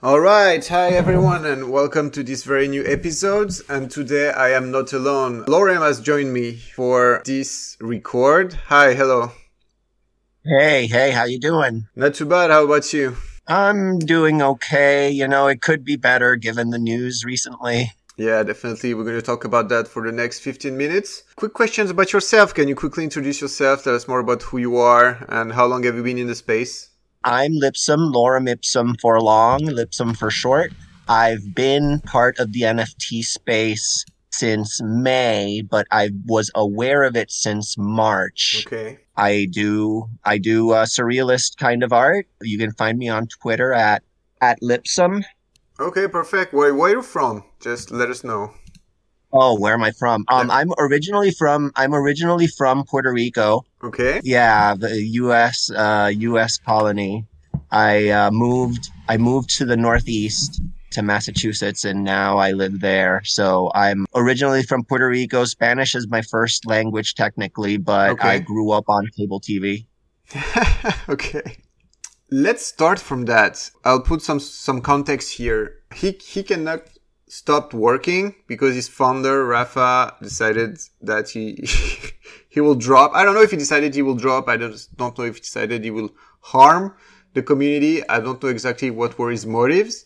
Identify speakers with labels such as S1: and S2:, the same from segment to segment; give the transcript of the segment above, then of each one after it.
S1: All right, hi everyone, and welcome to this very new episode. And today I am not alone. Lorem has joined me for this record. Hi, hello.
S2: Hey, hey, how you doing?
S1: Not too bad. How about you?
S2: I'm doing okay. You know, it could be better given the news recently.
S1: Yeah, definitely. We're going to talk about that for the next 15 minutes. Quick questions about yourself. Can you quickly introduce yourself? Tell us more about who you are and how long have you been in the space?
S2: I'm Lipsum, Lorem Ipsum for long, Lipsum for short. I've been part of the NFT space since May, but I was aware of it since March.
S1: Okay.
S2: I do I do uh, surrealist kind of art. You can find me on Twitter at at Lipsum.
S1: Okay, perfect. Where where are you from? Just let us know.
S2: Oh, where am I from? Um, I'm originally from I'm originally from Puerto Rico.
S1: Okay.
S2: Yeah, the U.S. Uh, U.S. colony. I uh, moved. I moved to the Northeast to Massachusetts, and now I live there. So I'm originally from Puerto Rico. Spanish is my first language, technically, but
S1: Okay.
S2: I grew up on cable TV.
S1: okay. Let's start from that. I'll put some some context here. He he cannot stopped working because his founder Rafa decided that he he will drop. I don't know if he decided he will drop. I don't don't know if he decided he will harm the community. I don't know exactly what were his motives.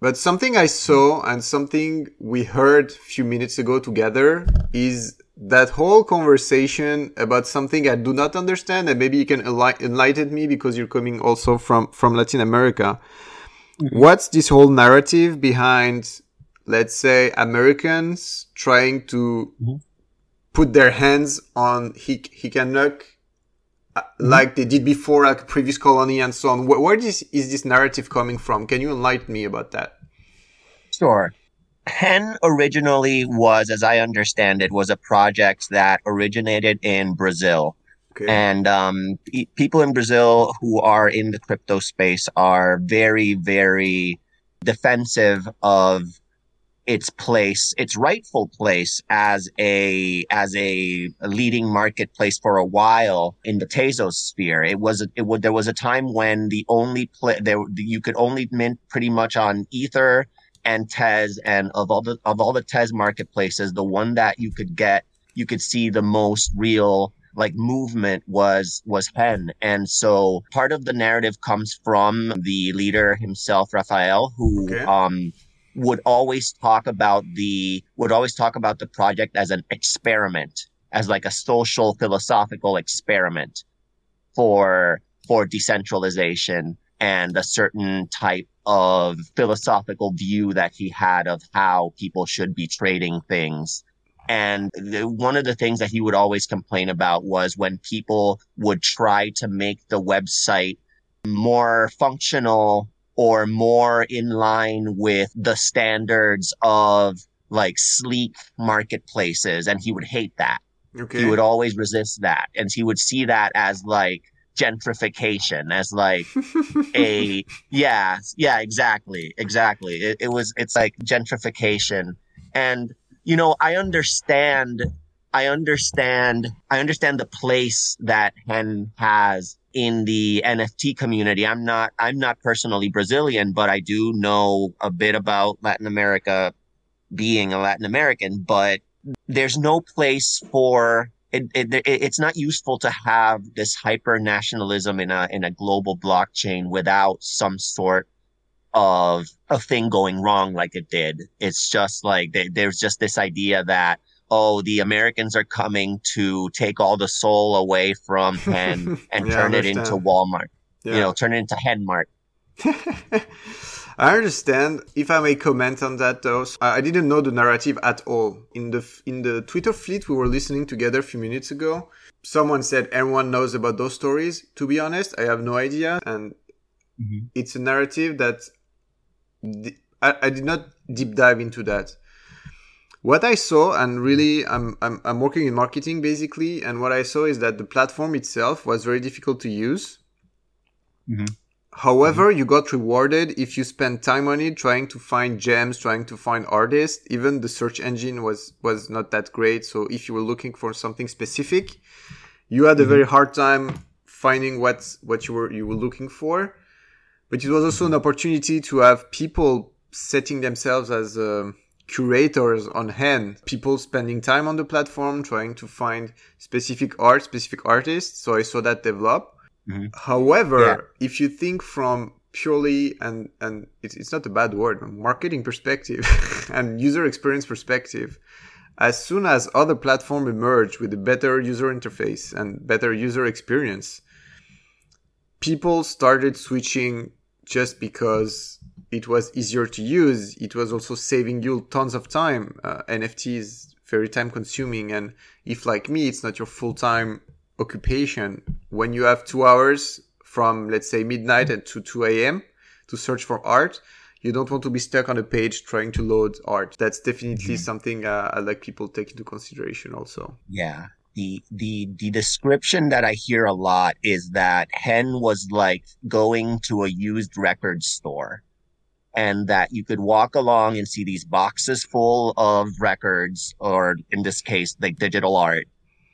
S1: But something I saw and something we heard a few minutes ago together is that whole conversation about something I do not understand and maybe you can enlighten me because you're coming also from, from Latin America. What's this whole narrative behind, let's say, Americans trying to
S2: Mhm.
S1: put their hands on Hik- Hic et Nunc uh, like they did before, like previous colony and so on. Where, where this, is this narrative coming from? Can you enlighten me about that?
S2: Sure. Hen originally was, as I understand it, was a project that originated in Brazil.
S1: Okay.
S2: And um, pe- people in Brazil who are in the crypto space are very, very defensive of its place, its rightful place as a as a leading marketplace for a while in the Tezos sphere. It was it was there was a time when the only play there you could only mint pretty much on Ether and Tez, and of all the of all the Tez marketplaces, the one that you could get, you could see the most real like movement was was Hen. And so part of the narrative comes from the leader himself, Raphael, who
S1: Okay.
S2: um would always talk about the would always talk about the project as an experiment, as like a social philosophical experiment for for decentralization and a certain type of philosophical view that he had of how people should be trading things. And the, one of the things that he would always complain about was when people would try to make the website more functional or more in line with the standards of like sleek marketplaces. And he would hate that
S1: Okay.
S2: he would always resist that and he would see that as like gentrification as like a yeah yeah exactly exactly it, it was it's like gentrification and you know i understand i understand i understand the place that hen has in the nft community. I'm not i'm not personally brazilian but i do know a bit about latin america being a latin american but there's no place for it, it, it- it's not useful to have this hyper nationalism in a in a global blockchain without some sort of a thing going wrong like it did. It's just like they, there's just this idea that oh the Americans are coming to take all the soul away from Hen and
S1: Yeah,
S2: turn it into. Walmart.
S1: Yeah.
S2: You know, turn it into Henmart.
S1: I understand. If I may comment on that, though, I didn't know the narrative at all. In the in the Twitter fleet we were listening together a few minutes ago, someone said everyone knows about those stories. To be honest, I have no idea, and
S2: Mhm.
S1: it's a narrative that I, I did not deep dive into that. What I saw, and really, I'm, I'm I'm working in marketing basically, and what I saw is that the platform itself was very difficult to use.
S2: Mhm.
S1: However, you got rewarded if you spent time on it trying to find gems, trying to find artists. Even the search engine was was not that great. So if you were looking for something specific, you had a very hard time finding what what you were you were looking for. But it was also an opportunity to have people setting themselves as um, curators on Hen, people spending time on the platform, trying to find specific art, specific artists. So I saw that develop.
S2: Mm-hmm.
S1: However, yeah. if you think from purely and and it's, it's not a bad word marketing perspective and user experience perspective as soon as other platforms emerge with a better user interface and better user experience people started switching just because it was easier to use it was also saving you tons of time uh, nft is very time consuming and if like me it's not your full-time occupation when you have two hours from let's say midnight and to 2 a.m. to search for art. You don't want to be stuck on a page trying to load art. That's definitely mm-hmm. something uh, I like people take into consideration also.
S2: Yeah. The, the the description that I hear a lot is that Hen was like going to a used record store and that you could walk along and see these boxes full of records or in this case like digital art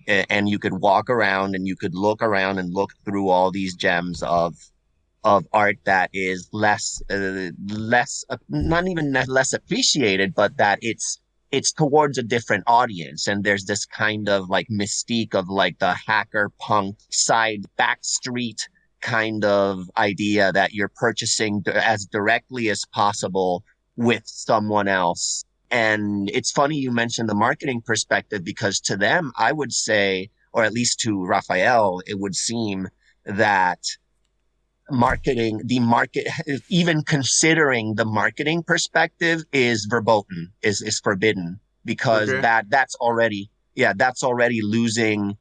S2: and you could walk around and you could look around and look through all these gems of of art that is less uh, less uh, not even less appreciated but that it's it's towards a different audience and there's this kind of like mystique of like the hacker punk side back street kind of idea that you're purchasing as directly as possible with someone else. And it's funny you mentioned the marketing perspective because to them, I would say, or at least to Raphael, it would seem that marketing, the market, even considering the marketing perspective is verboten, is, is forbidden because okay. that, that's already, yeah, that's already losing,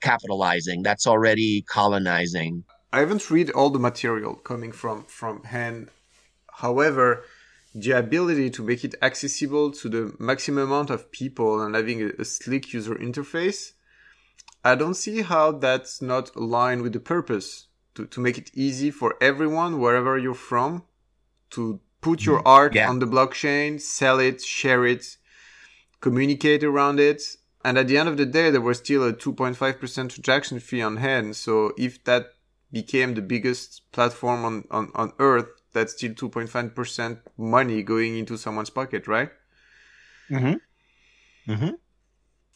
S2: capitalizing. That's already colonizing.
S1: I haven't read all the material coming from, from Hen. However, the ability to make it accessible to the maximum amount of people and having a, a, slick user interface, I don't see how that's not aligned with the purpose to, to make it easy for everyone, wherever you're from, to put your mm-hmm. art yeah. on the blockchain, sell it, share it, communicate around it. And at the end of the day, there was still a 2.5% transaction fee on Hen. So if that became the biggest platform on, on, on earth, that's still 2.5% money going into someone's pocket, right?
S2: Mm-hmm. Mm-hmm.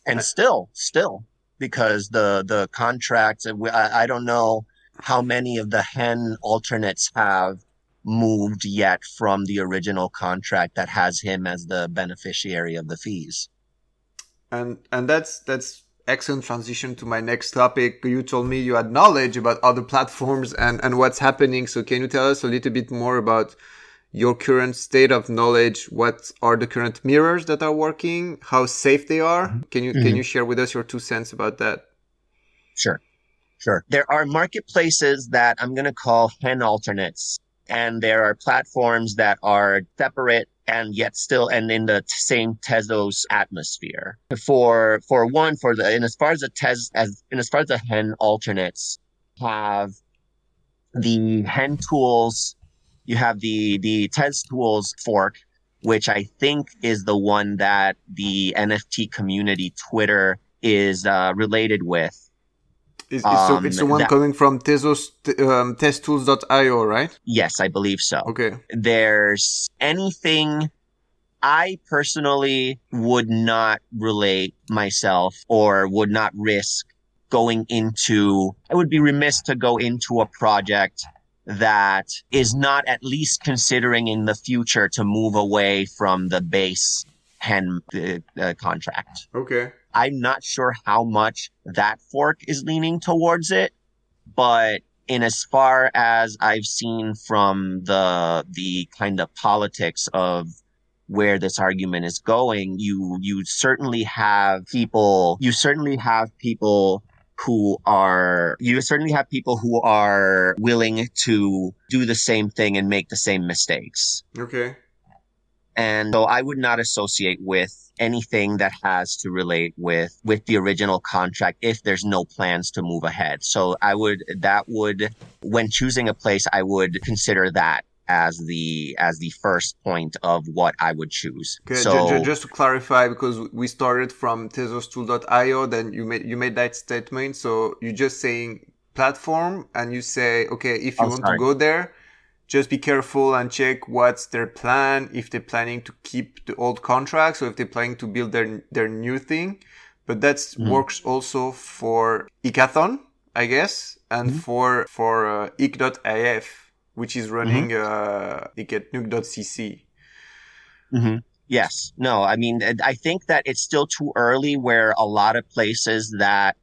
S2: And still, still, because the, the contracts, I, I don't know how many of the hen alternates have moved yet from the original contract that has him as the beneficiary of the fees.
S1: And, and that's, that's excellent transition to my next topic. You told me you had knowledge about other platforms and, and what's happening. So can you tell us a little bit more about your current state of knowledge? What are the current mirrors that are working? How safe they are? Mm-hmm. Can you, mm-hmm. can you share with us your two cents about that?
S2: Sure. Sure. There are marketplaces that I'm going to call hen alternates and there are platforms that are separate and yet still and in the same Tezos atmosphere. For for one, for the and as far as the Tez as and as far as the hen alternates have the hen tools, you have the the Tez tools fork, which I think is the one that the NFT community Twitter is uh, related with.
S1: Is, um, so it's the one that, coming from Tezos, um, teztools.io, right?
S2: Yes, I believe so.
S1: Okay.
S2: There's anything I personally would not relate myself or would not risk going into, I would be remiss to go into a project that is not at least considering in the future to move away from the base uh, contract.
S1: Okay.
S2: I'm not sure how much that fork is leaning towards it, but in as far as I've seen from the the kind of politics of where this argument is going, you you certainly have people you certainly have people who are you certainly have people who are willing to do the same thing and make the same mistakes.
S1: Okay.
S2: And so I would not associate with anything that has to relate with with the original contract if there's no plans to move ahead. So I would that would when choosing a place I would consider that as the as the first point of what I would choose.
S1: Okay, so just to clarify, because we started from tezostool.io, then you made you made that statement. So you're just saying platform, and you say, okay, if you oh, want sorry. to go there, just be careful and check what's their plan, if they're planning to keep the old contracts or if they're planning to build their, their new thing. But that mm-hmm. works also for Hackathon, I guess, and mm-hmm. for, for uh, ik.if, which is running, mm-hmm. uh, ik at nuke.cc.
S2: Mm-hmm. Yes. No, I mean, I think that it's still too early where a lot of places that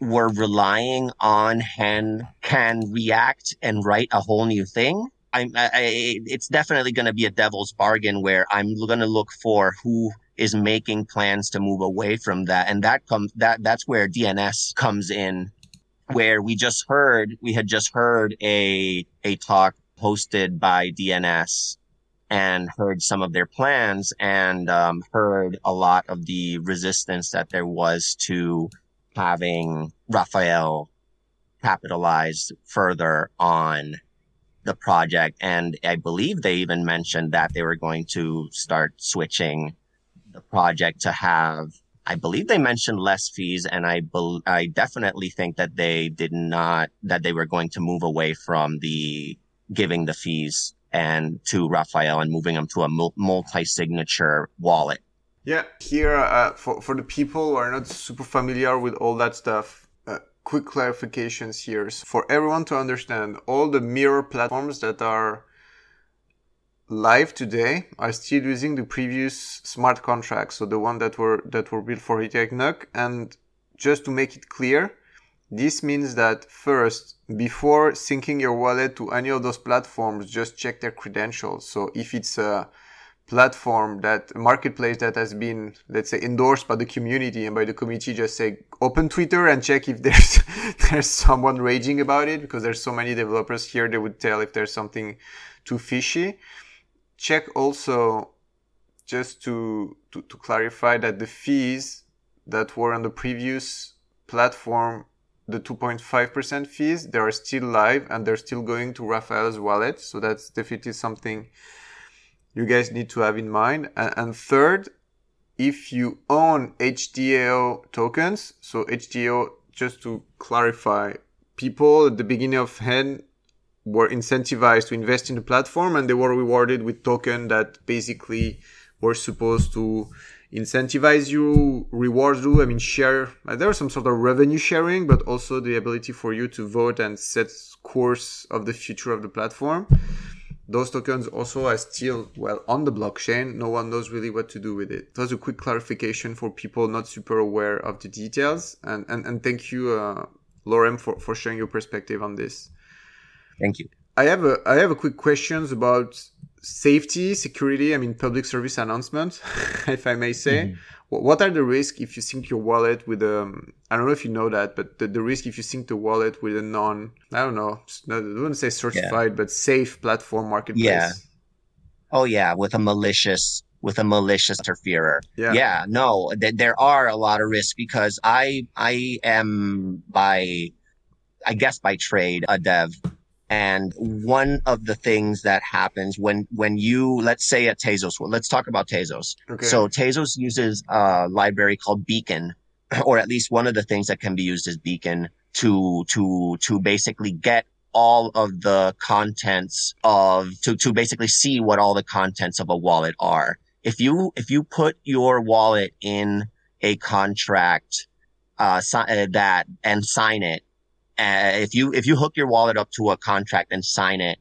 S2: were relying on Hen can react and write a whole new thing. I'm, I, it's definitely going to be a devil's bargain where I'm going to look for who is making plans to move away from that. And that comes, that, that's where DNS comes in, where we just heard, we had just heard a, a talk hosted by DNS and heard some of their plans and um, heard a lot of the resistance that there was to having Raphael capitalized further on the project. And I believe they even mentioned that they were going to start switching the project to have, I believe they mentioned less fees. And I, be- I definitely think that they did not, that they were going to move away from the giving the fees and to Raphael and moving them to a multi-signature wallet.
S1: Yeah, here uh, for for the people who are not super familiar with all that stuff, quick clarifications here so for everyone to understand. All the mirror platforms that are live today are still using the previous smart contracts, so the one that were that were built for Ethereum. And just to make it clear, this means that first, before syncing your wallet to any of those platforms, just check their credentials. So if it's a platform that marketplace that has been, let's say, endorsed by the community and by the community, just say open Twitter and check if there's, there's someone raging about it because there's so many developers here. They would tell if there's something too fishy. Check also just to, to, to clarify that the fees that were on the previous platform the 2.5% fees, they are still live and they're still going to Raphael's wallet. So that's definitely something you guys need to have in mind. And, third, if you own HDAO tokens, so HDAO, just to clarify, people at the beginning of Hen were incentivized to invest in the platform and they were rewarded with token that basically were supposed to incentivize you, reward you. I mean, share. There was some sort of revenue sharing, but also the ability for you to vote and set course of the future of the platform. Those tokens also are still well on the blockchain. No one knows really what to do with it. Was a quick clarification for people not super aware of the details. And and, and thank you, uh, Lorem, for, for sharing your perspective on this.
S2: Thank you.
S1: I have a I have a quick questions about safety, security, I mean, public service announcement, if I may say. Mm-hmm. What are the risks if you sync your wallet with a, um, I don't know if you know that, but the, the risk if you sync the wallet with a non, I don't know, I wouldn't say certified, yeah. but safe platform marketplace?
S2: Yeah. Oh yeah, with a malicious with a malicious interferer. Yeah. yeah, no, th- there are a lot of risks because I I am by I guess by trade a dev and one of the things that happens when, when you, let's say at Tezos, well, let's talk about Tezos. Okay. So Tezos uses a library called Beacon, or at least one of the things that can be used is Beacon to, to, to basically get all of the contents of, to, to basically see what all the contents of a wallet are. If you, if you put your wallet in a contract, uh, uh that and sign it, uh, if you if you hook your wallet up to a contract and sign it,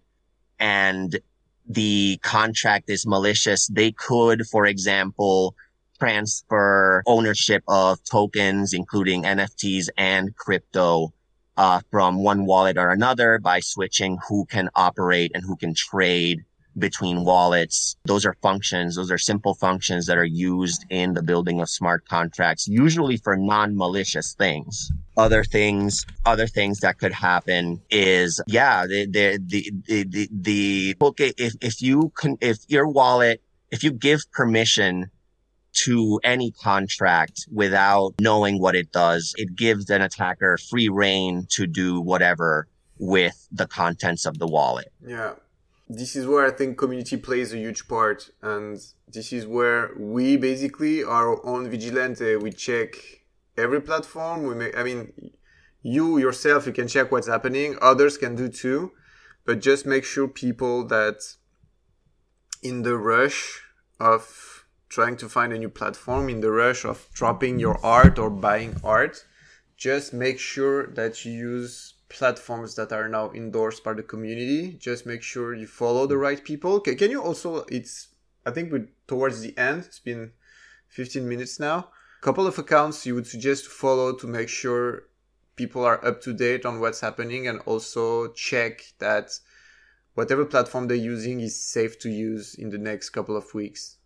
S2: and the contract is malicious, they could, for example, transfer ownership of tokens, including NFTs and crypto, uh, from one wallet or another by switching who can operate and who can trade between wallets. Those are functions. Those are simple functions that are used in the building of smart contracts, usually for non-malicious things. Other things, other things that could happen is, yeah, the, the, the, the, the, okay, if, if you can, if your wallet, if you give permission to any contract without knowing what it does, it gives an attacker free reign to do whatever with the contents of the wallet.
S1: Yeah this is where I think community plays a huge part, and this is where we basically our own vigilante. We check every platform. We make, I mean, you yourself, you can check what's happening. Others can do too, but just make sure people that in the rush of trying to find a new platform, in the rush of dropping your art or buying art, just make sure that you use platforms that are now endorsed by the community. Just make sure you follow the right people. Can, can you also, it's, I think we towards the end, it's been 15 minutes now. A couple of accounts you would suggest to follow to make sure people are up to date on what's happening and also check that whatever platform they're using is safe to use in the next couple of weeks.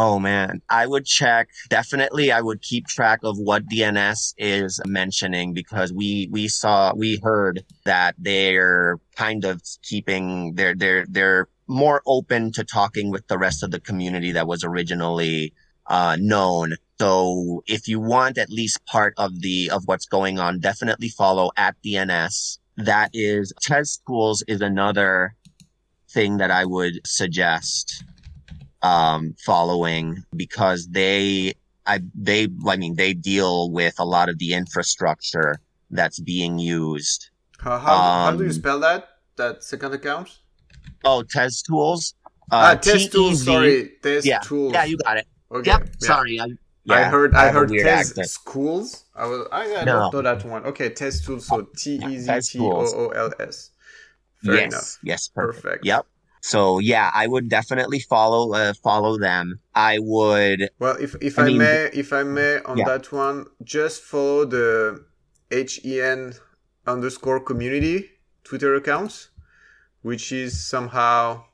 S2: Oh man, I would check. Definitely, I would keep track of what DNS is mentioning because we we saw we heard that they're kind of keeping they're they're they're more open to talking with the rest of the community that was originally uh, known. So if you want at least part of the of what's going on, definitely follow at DNS. That is Tez Schools is another thing that I would suggest um, following because they, I, they, I mean, they deal with a lot of the infrastructure that's being used.
S1: How, how, um, how do you um, spell that? That second account?
S2: Oh, Tez Tools.
S1: Uh, ah, Tez Tools. Sorry, Tez
S2: yeah.
S1: Tools.
S2: Yeah, you got it. Okay. Yep. Yeah. Sorry. I,
S1: yeah, I heard. I, I heard test accent. Schools. I was. I, I no. don't know that one. Okay, Tez Tools. So T E Z T O O L S.
S2: Fair yes. Enough. Yes. Perfect. perfect. Yep. So yeah, I would definitely follow uh, follow them. I would.
S1: Well, if if I, I mean, may, if I may, on yeah. that one, just follow the hen underscore community Twitter accounts, which is somehow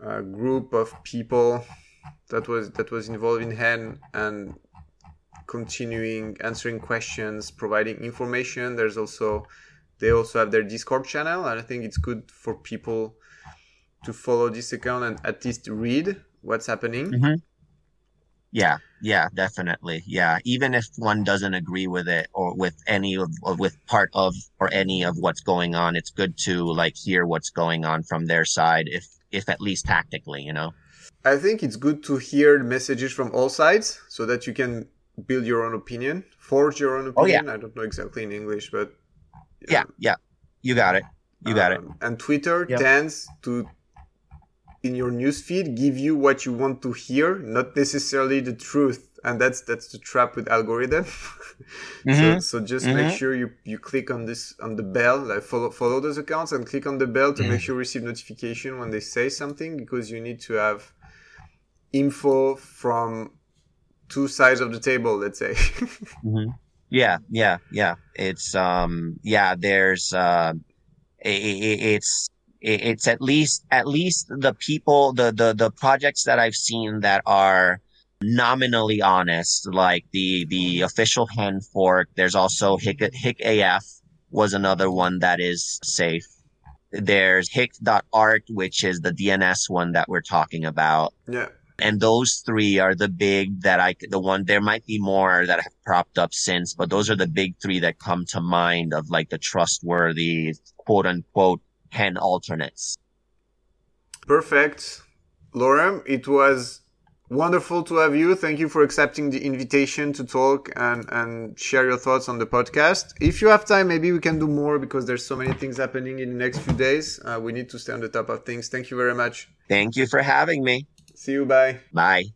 S1: a group of people that was that was involved in hen and continuing answering questions, providing information. There's also they also have their Discord channel, and I think it's good for people to follow this account and at least read what's happening.
S2: Mm-hmm. Yeah, yeah, definitely. Yeah, even if one doesn't agree with it or with any of or with part of or any of what's going on, it's good to like hear what's going on from their side, if if at least tactically, you know.
S1: I think it's good to hear messages from all sides so that you can build your own opinion, forge your own opinion. Oh, yeah. I don't know exactly in English, but
S2: yeah, yeah, yeah. you got it. You got um,
S1: it. And Twitter yep. tends to in your newsfeed give you what you want to hear, not necessarily the truth. And that's that's the trap with algorithm. mm-hmm. So so just mm-hmm. make sure you you click on this on the bell, like follow follow those accounts and click on the bell to mm-hmm. make sure you receive notification when they say something because you need to have info from two sides of the table, let's say.
S2: mm-hmm. Yeah, yeah, yeah. It's um yeah, there's uh it, it, it's it's at least at least the people the the the projects that I've seen that are nominally honest, like the the official Hen fork. There's also Hick Hick AF was another one that is safe. There's Hic.art, which is the DNS one that we're talking about.
S1: Yeah.
S2: And those three are the big that I, the one, there might be more that have propped up since, but those are the big three that come to mind of like the trustworthy quote unquote Hen alternates.
S1: Perfect. Lorem, it was wonderful to have you. Thank you for accepting the invitation to talk and, and share your thoughts on the podcast. If you have time, maybe we can do more because there's so many things happening in the next few days. Uh, we need to stay on the top of things. Thank you very much.
S2: Thank you for having me.
S1: See you. Bye.
S2: Bye.